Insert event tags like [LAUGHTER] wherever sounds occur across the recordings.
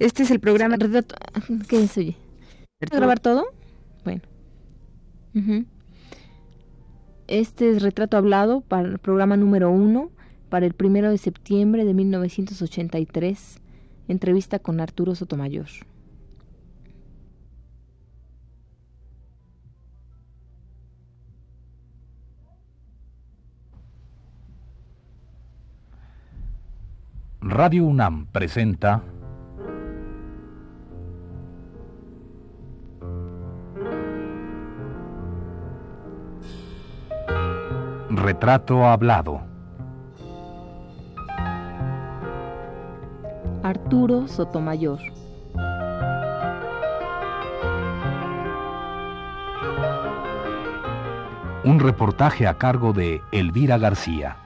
Este es el programa. ¿Qué es, oye? ¿Vas a grabar todo? Bueno. Este es Retrato Hablado para el programa número uno para el primero de septiembre de 1983. Entrevista con Arturo Sotomayor. Radio UNAM presenta Retrato Hablado. Arturo Sotomayor. Un reportaje a cargo de Elvira García.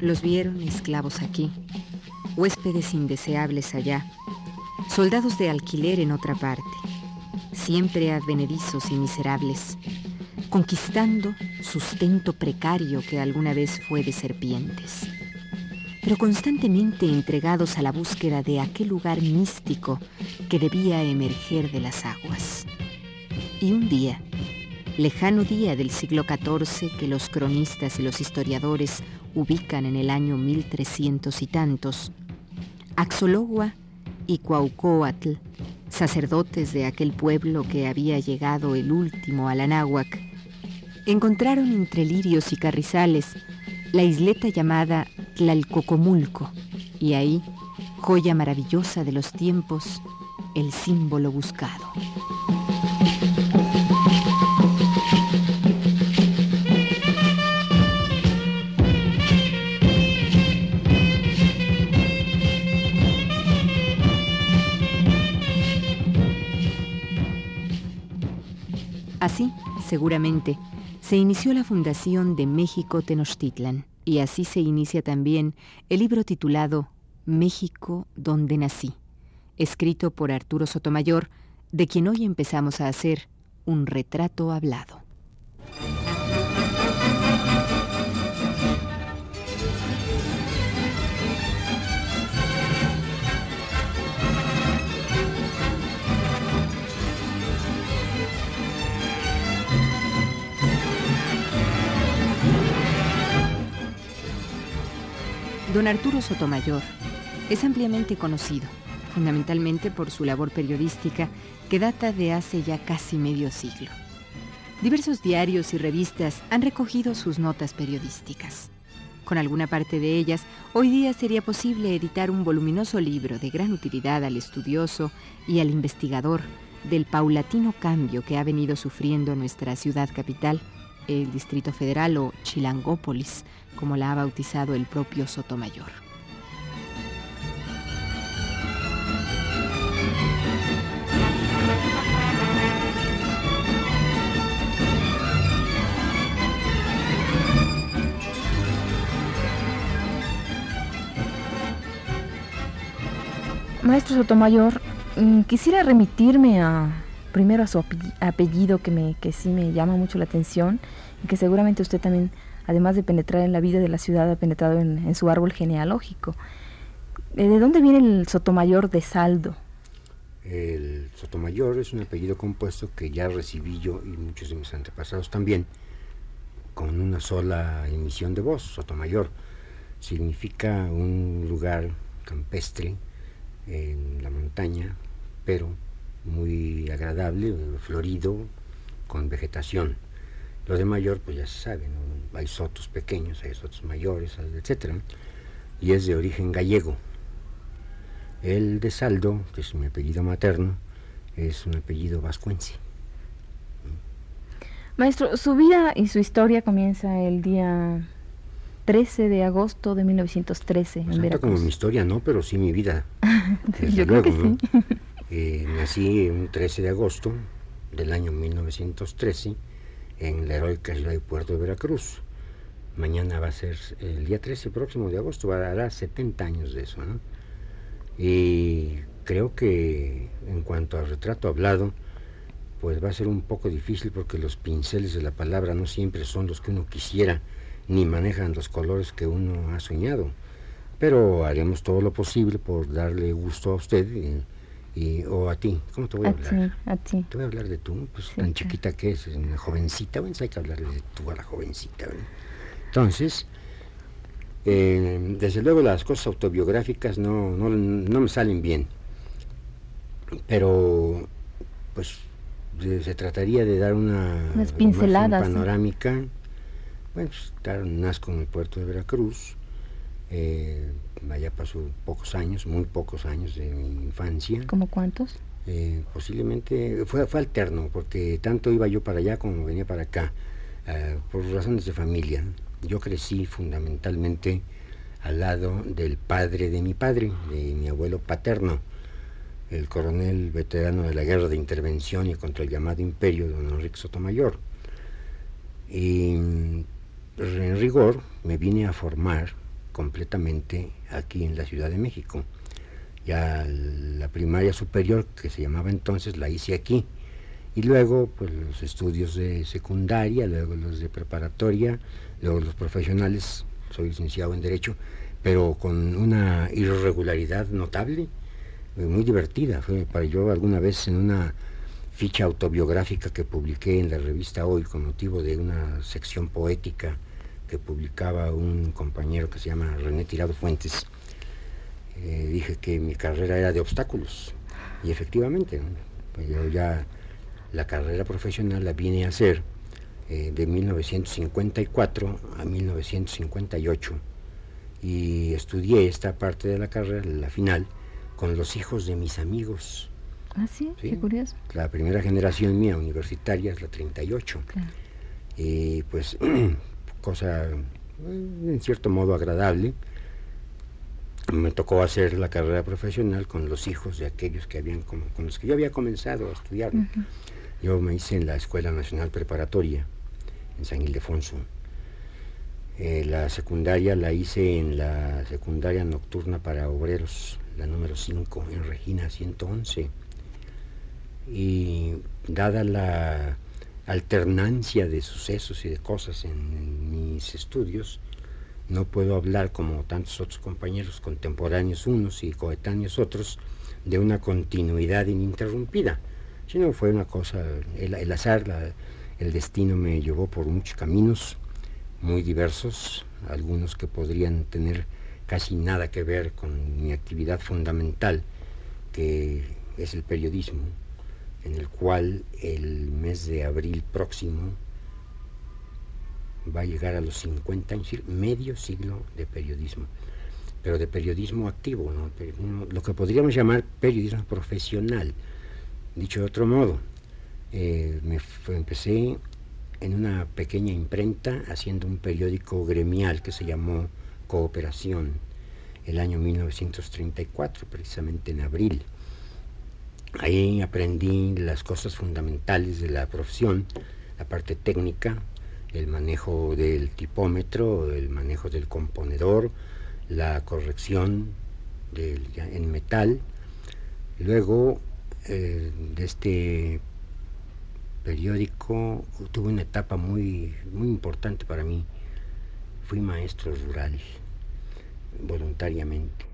Los vieron esclavos aquí, huéspedes indeseables allá, soldados de alquiler en otra parte, siempre advenedizos y miserables, conquistando sustento precario que alguna vez fue de serpientes, pero constantemente entregados a la búsqueda de aquel lugar místico que debía emerger de las aguas. Y un día, lejano día del siglo XIV que los cronistas y los historiadores ubican en el año 1300 y tantos, Axologua y Cuaucoatl, sacerdotes de aquel pueblo que había llegado el último a la náhuac, encontraron entre lirios y carrizales la isleta llamada Tlalcocomulco, y ahí, joya maravillosa de los tiempos, el símbolo buscado. Seguramente, se inició la fundación de México Tenochtitlan y así se inicia también el libro titulado México donde nací, escrito por Arturo Sotomayor, de quien hoy empezamos a hacer un retrato hablado. Don Arturo Sotomayor es ampliamente conocido, fundamentalmente por su labor periodística que data de hace ya casi medio siglo. Diversos diarios y revistas han recogido sus notas periodísticas. Con alguna parte de ellas, hoy día sería posible editar un voluminoso libro de gran utilidad al estudioso y al investigador del paulatino cambio que ha venido sufriendo nuestra ciudad capital, el Distrito Federal o Chilangópolis, como la ha bautizado el propio Sotomayor. Maestro Sotomayor, mm, quisiera remitirme a primero a su apellido que me que sí me llama mucho la atención y que seguramente usted también además de penetrar en la vida de la ciudad, ha penetrado en, su árbol genealógico. Eh, ¿De dónde viene el Sotomayor de Saldo? El Sotomayor es un apellido compuesto que ya recibí yo y muchos de mis antepasados también, con una sola emisión de voz, Sotomayor. Significa un lugar campestre en la montaña, pero muy agradable, florido, con vegetación. Lo de mayor, pues ya se sabe, hay sotos pequeños, hay sotos mayores, etc. Y es de origen gallego. El de Saldo, que es mi apellido materno, es un apellido vascuense. Maestro, su vida y su historia comienza el día 13 de agosto de 1913 en Veracruz. como mi historia, no, pero sí mi vida. [LAUGHS] Yo creo que sí. Eh, nací un 13 de agosto del año 1913 en la heroica ciudad de Puerto de Veracruz. Mañana va a ser el día 13 próximo de agosto, dar 70 años de eso. Y creo que en cuanto al retrato hablado, pues va a ser un poco difícil porque los pinceles de la palabra no siempre son los que uno quisiera, ni manejan los colores que uno ha soñado. Pero haremos todo lo posible por darle gusto a usted y, o a ti. ¿Cómo te voy a, hablar? a ti. Te voy a hablar de tú, pues tan chiquita que es, una jovencita, bueno, hay que hablarle de tú a la jovencita. Entonces, eh, desde luego las cosas autobiográficas no, no, no me salen bien, pero pues se trataría de dar una, Unas pinceladas, panorámica. Bueno, pues, nazco en el puerto de Veracruz, eh, allá pasó pocos años, muy pocos años de mi infancia. ¿Cómo cuántos? Eh, posiblemente, fue, fue alterno, porque tanto iba yo para allá como venía para acá, eh, por razones de familia. Yo crecí fundamentalmente al lado del padre de mi padre, de mi abuelo paterno, el coronel veterano de la guerra de intervención y contra el llamado imperio, don Enrique Sotomayor. Y en rigor me vine a formar completamente aquí en la Ciudad de México. Ya la primaria superior, que se llamaba entonces, la hice aquí. Y luego, pues los estudios de secundaria, luego los de preparatoria, luego los profesionales, soy licenciado en Derecho, pero con una irregularidad notable eh, muy divertida. Fue para yo alguna vez en una ficha autobiográfica que publiqué en la revista Hoy con motivo de una sección poética que publicaba un compañero que se llama René Tirado Fuentes. Eh, dije que mi carrera era de obstáculos y efectivamente pues yo ya la carrera profesional la vine a hacer eh, de 1954 a 1958 y estudié esta parte de la carrera, la final, con los hijos de mis amigos. Ah, sí, qué curioso. La primera generación mía universitaria es la 38. Y pues, [CLEARS THROAT] cosa en cierto modo agradable, me tocó hacer la carrera profesional con los hijos de aquellos que habían con los que yo había comenzado a estudiar. Yo me hice en la Escuela Nacional Preparatoria en San Ildefonso. Eh, la secundaria la hice en la secundaria nocturna para obreros la número 5 en Regina 111. Y dada la alternancia de sucesos y de cosas en, mis estudios, no puedo hablar como tantos otros compañeros contemporáneos unos y coetáneos otros de una continuidad ininterrumpida, sino fue una cosa, el, azar, el destino me llevó por muchos caminos muy diversos, algunos que podrían tener casi nada que ver con mi actividad fundamental, que es el periodismo, en el cual el mes de abril próximo va a llegar a los 50 años, medio siglo de periodismo, pero de periodismo activo, lo que podríamos llamar periodismo profesional. Dicho de otro modo, eh, me empecé en una pequeña imprenta haciendo un periódico gremial que se llamó cooperación el año 1934, precisamente en abril. Ahí aprendí las cosas fundamentales de la profesión, la parte técnica, el manejo del tipómetro, el manejo del componedor, la corrección en metal. Luego eh, de este periódico tuve una etapa muy, muy importante para mí. Fui maestro rural voluntariamente.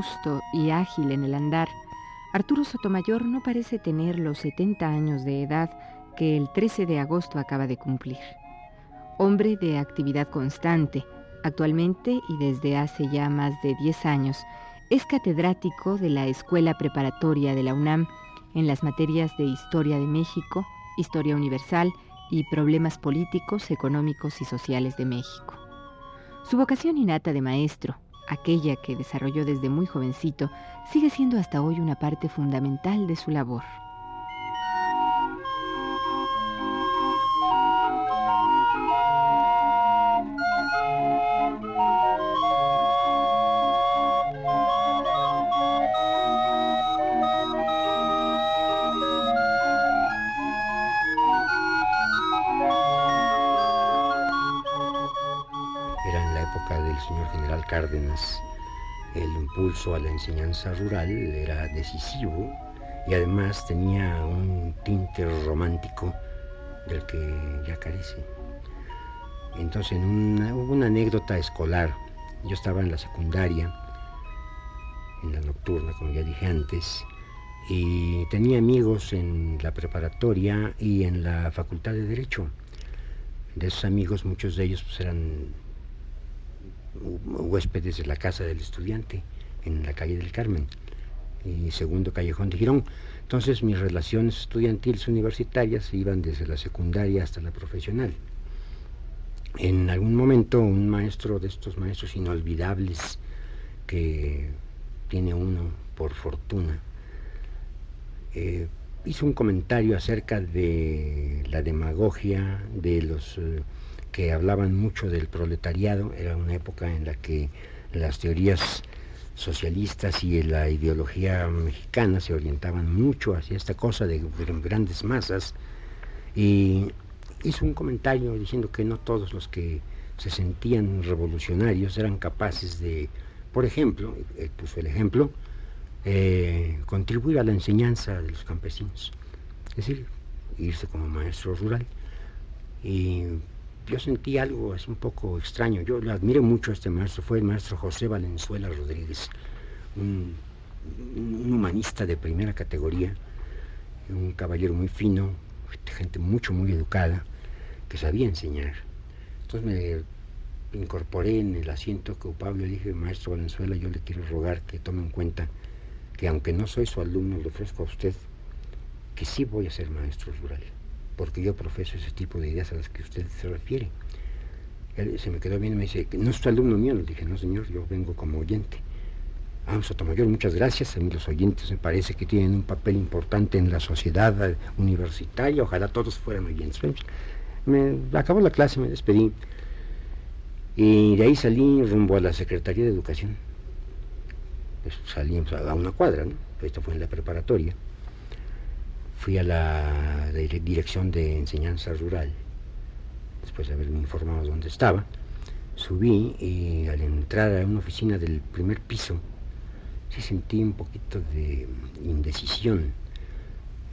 Robusto y ágil en el andar, Arturo Sotomayor no parece tener los 70 años de edad que el 13 de agosto acaba de cumplir. Hombre de actividad constante, actualmente y desde hace ya más de 10 años, es catedrático de la Escuela Preparatoria de la UNAM en las materias de Historia de México, Historia Universal y Problemas Políticos, Económicos y Sociales de México. Su vocación innata de maestro, aquella que desarrolló desde muy jovencito, sigue siendo hasta hoy una parte fundamental de su labor. Enseñanza rural era decisivo y además tenía un tinte romántico del que ya carece. Entonces, en una, hubo una anécdota escolar. Yo estaba en la secundaria, en la nocturna, como ya dije antes, y tenía amigos en la preparatoria y en la facultad de Derecho. De esos amigos, muchos de ellos pues, eran huéspedes de la casa del estudiante en la calle del Carmen y segundo callejón de Girón. Entonces mis relaciones estudiantiles universitarias iban desde la secundaria hasta la profesional. En algún momento un maestro de estos maestros inolvidables que tiene uno por fortuna, eh, hizo un comentario acerca de la demagogia, de los... Eh, que hablaban mucho del proletariado, era una época en la que las teorías socialistas y la ideología mexicana se orientaban mucho hacia esta cosa de, grandes masas y hizo un comentario diciendo que no todos los que se sentían revolucionarios eran capaces de, por ejemplo, él puso el ejemplo, eh, contribuir a la enseñanza de los campesinos, es decir, irse como maestro rural. Y yo sentí algo así un poco extraño. Yo le admiro mucho a este maestro, fue el maestro José Valenzuela Rodríguez, un, humanista de primera categoría, un caballero muy fino, gente mucho, muy educada, que sabía enseñar. Entonces me incorporé en el asiento que ocupaba y le dije, maestro Valenzuela, yo le quiero rogar que tome en cuenta que aunque no soy su alumno, le ofrezco a usted que sí voy a ser maestro rural porque yo profeso ese tipo de ideas a las que usted se refiere. Él se me quedó bien y me dice, no es tu alumno mío. Le dije, no señor, yo vengo como oyente. Ah, Sotomayor, muchas gracias. A mí los oyentes me parece que tienen un papel importante en la sociedad universitaria. Ojalá todos fueran oyentes. Me acabó la clase, me despedí. Y de ahí salí rumbo a la Secretaría de Educación. Pues salí a una cuadra, ¿no? Esto fue en la preparatoria fui a la dirección de enseñanza rural, después de haberme informado dónde estaba, subí y al entrar a una oficina del primer piso, sí sentí un poquito de indecisión.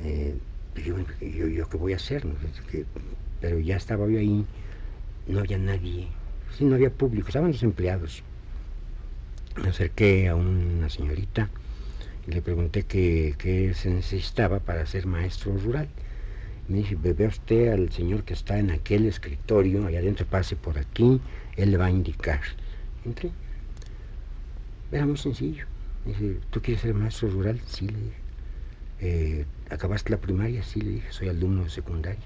Eh, yo, yo, qué voy a hacer? pero ya estaba yo ahí, no había nadie, sí, no había público, estaban los empleados. Me acerqué a una señorita, le pregunté qué, se necesitaba para ser maestro rural. Me dice, ve usted al señor que está en aquel escritorio, allá adentro pase por aquí, él le va a indicar. Entré. Era muy sencillo. Me dice, ¿tú quieres ser maestro rural? Sí, le dije. Eh, ¿Acabaste la primaria? Sí, le dije, soy alumno de secundaria,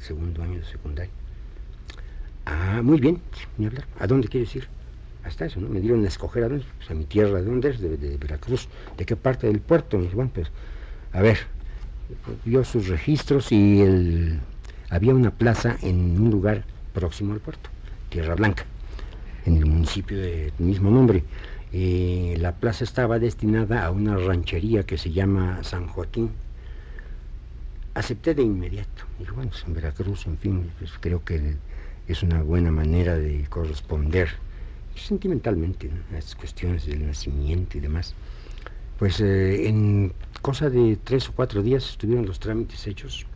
segundo año de secundaria. Ah, muy bien, ni. ¿A dónde quieres ir? Hasta eso, ¿no? Me dieron a escoger a, dónde, pues, a mi tierra, ¿de dónde es? De, Veracruz, ¿de qué parte del puerto? Me dije, bueno, pues, a ver, vio sus registros y había una plaza en un lugar próximo al puerto, Tierra Blanca, en el municipio del mismo nombre. La plaza estaba destinada a una ranchería que se llama San Joaquín. Acepté de inmediato. Dije, bueno, pues en Veracruz, en fin, pues creo que es una buena manera de corresponder sentimentalmente, a estas cuestiones del nacimiento y demás. Pues eh, en cosa de tres o cuatro días estuvieron los trámites hechos.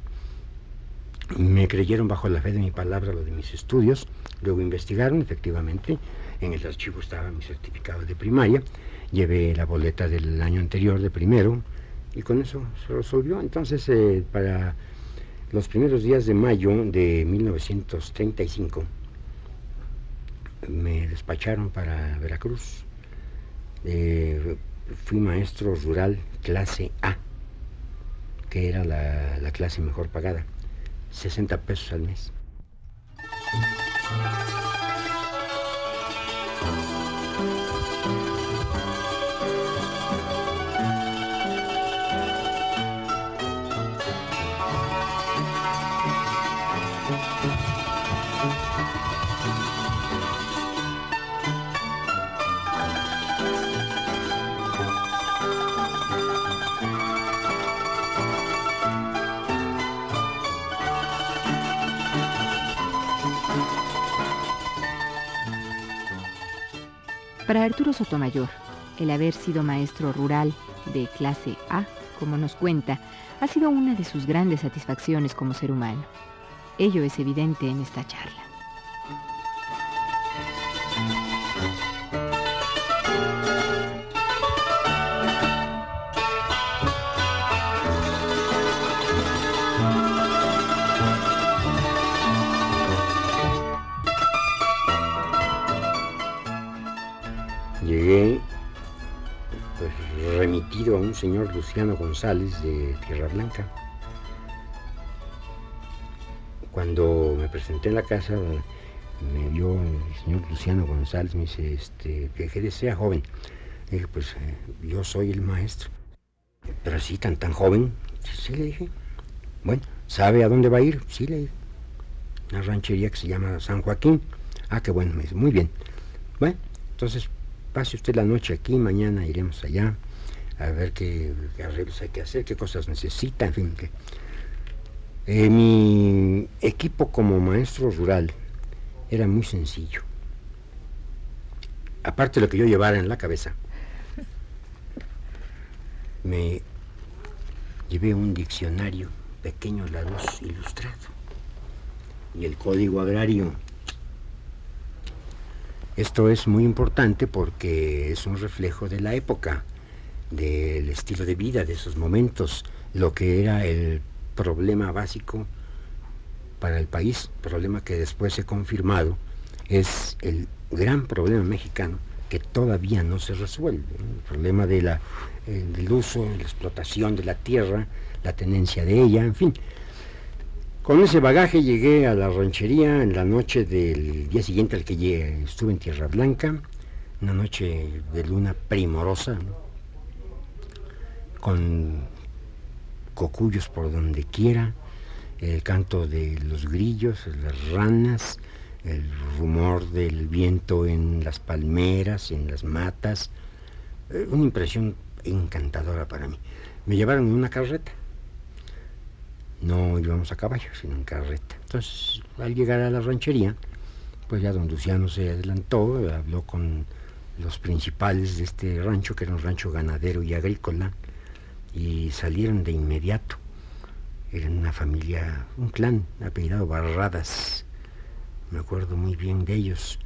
Me creyeron bajo la fe de mi palabra lo de mis estudios, Luego investigaron, efectivamente, en el archivo estaba mi certificado de primaria, llevé la boleta del año anterior de primero y con eso se resolvió. Entonces, eh, para los primeros días de mayo de 1935, me despacharon para Veracruz. Eh, fui maestro rural clase A, que era la, la clase mejor pagada, 60 pesos al mes. Para Arturo Sotomayor, el haber sido maestro rural de clase A, como nos cuenta, ha sido una de sus grandes satisfacciones como ser humano. Ello es evidente en esta charla. Señor Luciano González de Tierra Blanca. Cuando me presenté en la casa, me vio el señor Luciano González, me dice, este, que desea joven. Le dije, pues eh, yo soy el maestro. Pero así, tan, tan joven, sí, le dije. Bueno, ¿sabe a dónde va a ir? Sí, le dije. Una ranchería que se llama San Joaquín. Ah, qué bueno, me dice, muy bien. Bueno, entonces pase usted la noche aquí, mañana iremos allá a ver qué, arreglos hay que hacer, qué cosas necesita, en fin. Que... Eh, mi equipo como maestro rural era muy sencillo. Aparte de lo que yo llevara en la cabeza, me llevé un diccionario pequeño, la luz ilustrado, y el código agrario esto es muy importante porque es un reflejo de la época, del estilo de vida, de esos momentos, lo que era el problema básico para el país, problema que después he confirmado, es el gran problema mexicano que todavía no se resuelve, el problema de la, eh, del uso, la explotación de la tierra, la tenencia de ella, en fin, con ese bagaje llegué a la ranchería en la noche del día siguiente al que llegué. Estuve en Tierra Blanca, una noche de luna primorosa, con cocuyos por donde quiera, el canto de los grillos, las ranas, el rumor del viento en las palmeras, en las matas. Eh, una impresión encantadora para mí. Me llevaron en una carreta no íbamos a caballo, sino en carreta. Entonces, al llegar a la ranchería, pues ya don Luciano se adelantó, habló con los principales de este rancho, que era un rancho ganadero y agrícola, y salieron de inmediato. Eran una familia, un clan apellidado Barradas, me acuerdo muy bien de ellos,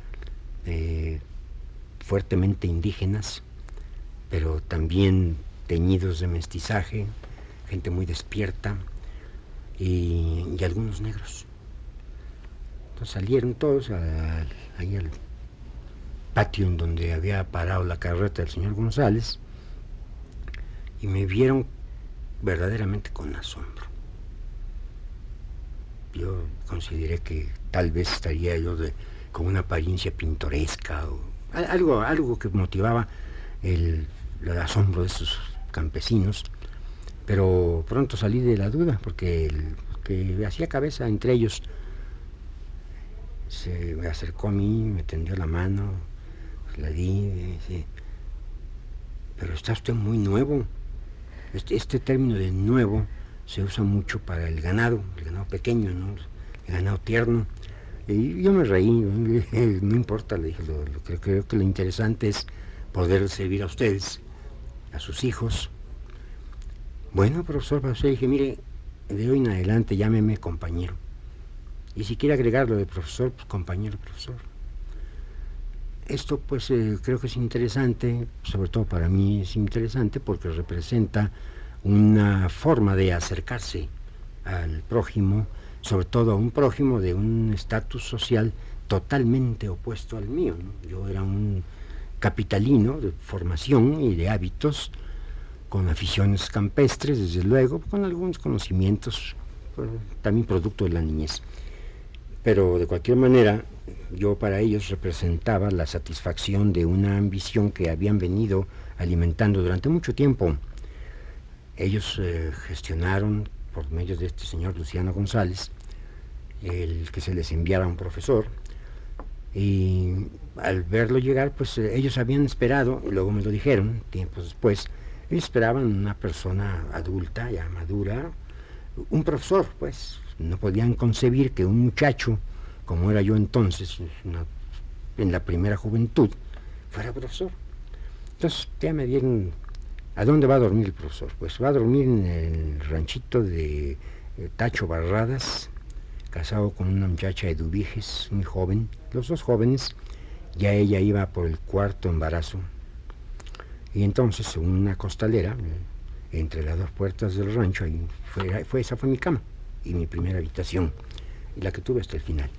fuertemente indígenas, pero también teñidos de mestizaje, gente muy despierta, y, algunos negros. Entonces salieron todos ahí al patio en donde había parado la carreta del señor González y me vieron verdaderamente con asombro. Yo consideré que tal vez estaría yo con una apariencia pintoresca o algo, algo que motivaba el, asombro de esos campesinos pero pronto salí de la duda porque el que hacía cabeza entre ellos se me acercó a mí, me tendió la mano, la di, pero está usted muy nuevo. Este, este, término de nuevo se usa mucho para el ganado, el ganado pequeño, el ganado tierno. Y yo me reí, [LAUGHS] no importa, le dije, lo, que creo que lo interesante es poder servir a ustedes, a sus hijos, bueno, profesor, dije, mire, de hoy en adelante llámeme compañero. Y si quiere agregarlo de profesor, pues compañero profesor. Esto pues eh, creo que es interesante, sobre todo para mí es interesante porque representa una forma de acercarse al prójimo, sobre todo a un prójimo de un estatus social totalmente opuesto al mío. Yo era un capitalino de formación y de hábitos, con aficiones campestres, desde luego, con algunos conocimientos, también producto de la niñez. Pero de cualquier manera, yo para ellos representaba la satisfacción de una ambición que habían venido alimentando durante mucho tiempo. Ellos eh, gestionaron, por medio de este señor Luciano González, el que se les enviara un profesor, y al verlo llegar, pues eh, ellos habían esperado, y luego me lo dijeron, tiempos después, ellos esperaban una persona adulta, ya madura, un profesor, pues no podían concebir que un muchacho, como era yo entonces, en la primera juventud, fuera profesor. Entonces ya me dieron, ¿a dónde va a dormir el profesor? Pues va a dormir en el ranchito de eh, Tacho Barradas, casado con una muchacha de Dubiges, muy joven, los dos jóvenes, ya ella iba por el cuarto embarazo. Y entonces, según una costalera, eh, entre las dos puertas del rancho, ahí fue, fue, esa fue mi cama y mi primera habitación, y la que tuve hasta el final.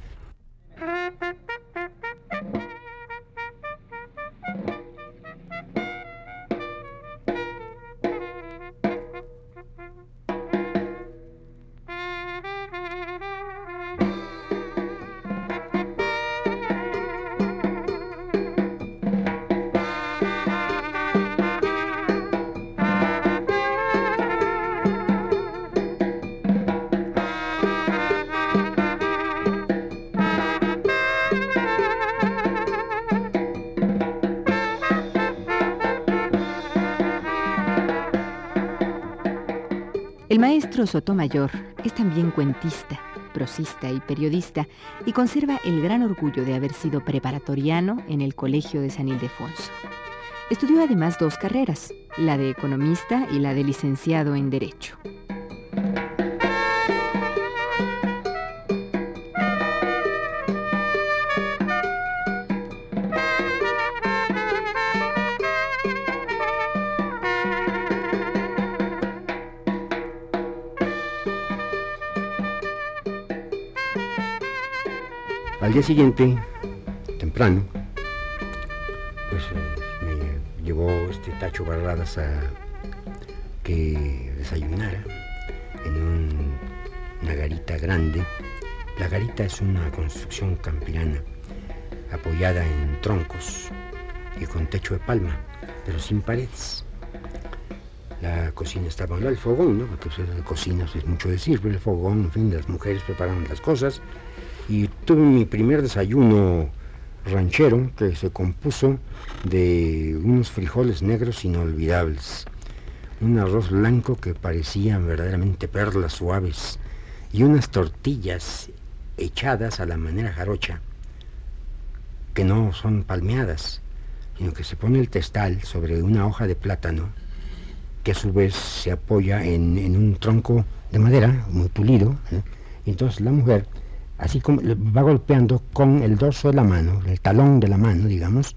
El maestro Sotomayor es también cuentista, prosista y periodista y conserva el gran orgullo de haber sido preparatoriano en el Colegio de San Ildefonso. Estudió además dos carreras, la de economista y la de licenciado en Derecho. Al día siguiente, temprano, pues eh, me llevó este Tacho Barradas a que desayunara en una garita grande. La garita es una construcción campirana apoyada en troncos y con techo de palma, pero sin paredes. La cocina estaba al fogón, ¿no? Porque pues, cocina es mucho decir, pero el fogón, en fin, las mujeres preparaban las cosas y tuve mi primer desayuno ranchero que se compuso de unos frijoles negros inolvidables, un arroz blanco que parecían verdaderamente perlas suaves y unas tortillas echadas a la manera jarocha, que no son palmeadas, sino que se pone el testal sobre una hoja de plátano, que a su vez se apoya en, un tronco de madera muy pulido, ¿eh? entonces la mujer así como va golpeando con el dorso de la mano, el talón de la mano, digamos,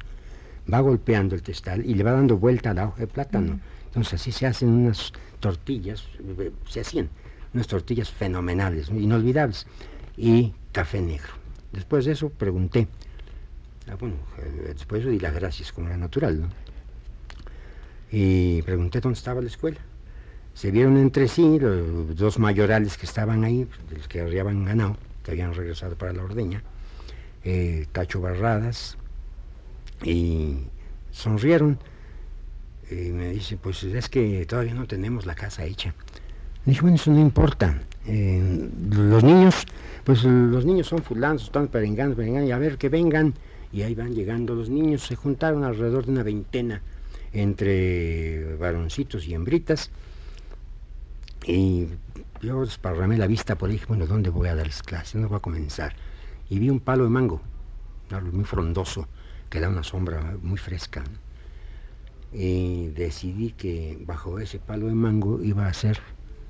va golpeando el testal y le va dando vuelta a la hoja de plátano. Entonces así se hacen unas tortillas, eh, se hacían unas tortillas fenomenales, inolvidables, y café negro. Después de eso pregunté, ah, bueno, eh, después di las gracias como era natural, ¿no? Y pregunté dónde estaba la escuela. Se vieron entre sí los dos mayorales que estaban ahí, los que habían ganado, habían regresado para la ordeña, eh, Tacho Barradas, y sonrieron. Y me dice, pues es que todavía no tenemos la casa hecha. Le dije, bueno, eso no importa. Eh, los niños, pues los niños son fulanos, están perengando, perengando, y a ver que vengan. Y ahí van llegando los niños, se juntaron alrededor de una veintena entre varoncitos y hembritas. Y yo desparramé la vista por ahí, dije, bueno, ¿dónde voy a darles clases? ¿Dónde voy a comenzar? Y vi un palo de mango, un árbol muy frondoso, que da una sombra muy fresca. Y decidí que bajo ese palo de mango iba a hacer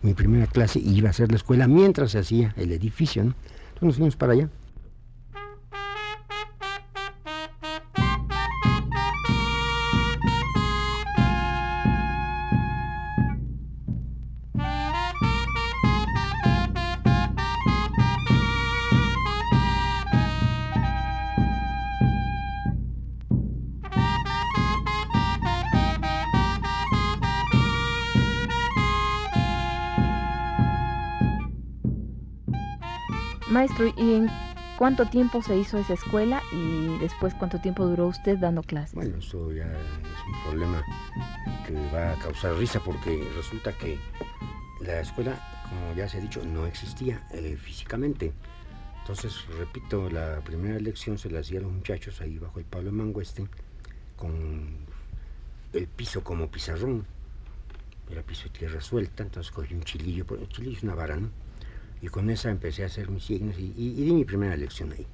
mi primera clase y iba a hacer la escuela mientras se hacía el edificio. Entonces nos fuimos para allá. Maestro, ¿y en cuánto tiempo se hizo esa escuela y después cuánto tiempo duró usted dando clases? Bueno, eso ya es un problema que va a causar risa porque resulta que la escuela, como ya se ha dicho, no existía eh, físicamente. Entonces, repito, la primera lección se la hacía a los muchachos ahí bajo el Pablo Mangueste con el piso como pizarrón. Era piso de tierra suelta, entonces cogí un chilillo, el chilillo es una vara, ¿no? Y con esa empecé a hacer mis signos y, di mi primera lección ahí.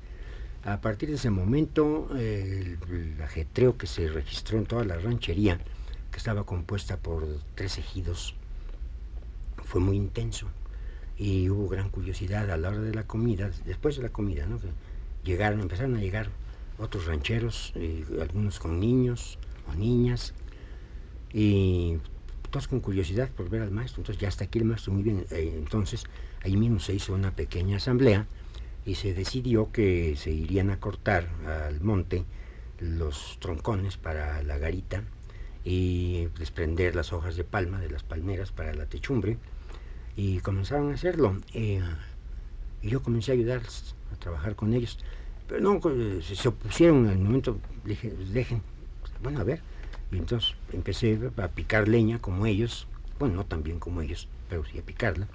A partir de ese momento, el, ajetreo que se registró en toda la ranchería, que estaba compuesta por tres ejidos, fue muy intenso y hubo gran curiosidad a la hora de la comida, después de la comida, ¿no? llegaron, empezaron a llegar otros rancheros, eh, algunos con niños o niñas, y todos con curiosidad por ver al maestro. Entonces ya hasta aquí el maestro muy bien. Eh, entonces ahí mismo se hizo una pequeña asamblea y se decidió que se irían a cortar al monte los troncones para la garita y desprender las hojas de palma de las palmeras para la techumbre y comenzaron a hacerlo eh, y yo comencé a ayudarles a trabajar con ellos pero no se opusieron en el momento dije dejen bueno a ver entonces empecé a picar leña como ellos bueno no tan bien como ellos pero sí a picarla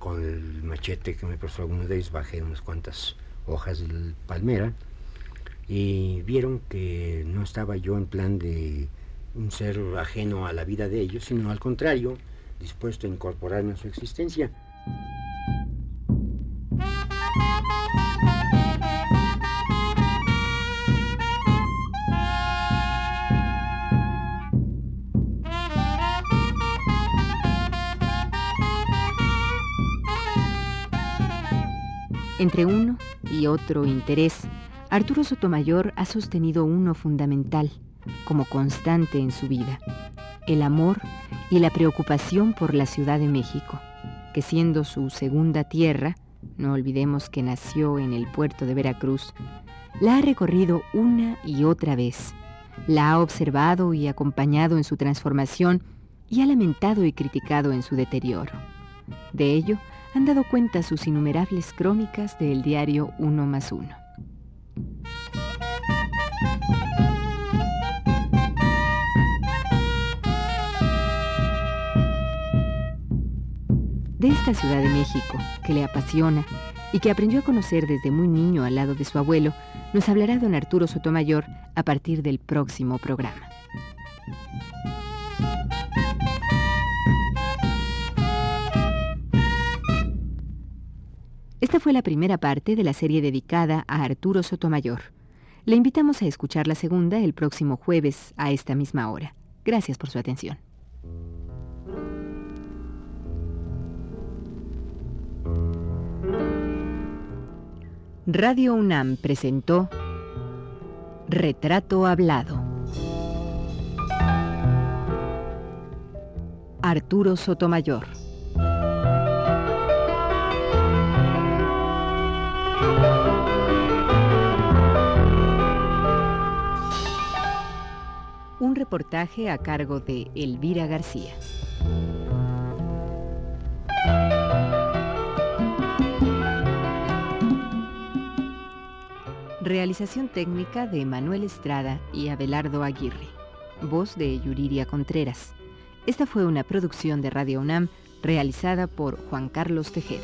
con el machete que me prestó alguno de ellos, bajé unas cuantas hojas de palmera y vieron que no estaba yo en plan de un ser ajeno a la vida de ellos, sino al contrario, dispuesto a incorporarme a su existencia. Entre uno y otro interés, Arturo Sotomayor ha sostenido uno fundamental, como constante en su vida, el amor y la preocupación por la Ciudad de México, que siendo su segunda tierra, no olvidemos que nació en el puerto de Veracruz, la ha recorrido una y otra vez, la ha observado y acompañado en su transformación y ha lamentado y criticado en su deterioro. De ello, han dado cuenta sus innumerables crónicas del diario Uno más Uno. De esta Ciudad de México, que le apasiona y que aprendió a conocer desde muy niño al lado de su abuelo, nos hablará don Arturo Sotomayor a partir del próximo programa. Fue la primera parte de la serie dedicada a Arturo Sotomayor. Le invitamos a escuchar la segunda el próximo jueves a esta misma hora. Gracias por su atención. Radio UNAM presentó Retrato Hablado. Arturo Sotomayor. Un reportaje a cargo de Elvira García. Realización técnica de Manuel Estrada y Abelardo Aguirre. Voz de Yuriria Contreras. Esta fue una producción de Radio UNAM realizada por Juan Carlos Tejeda.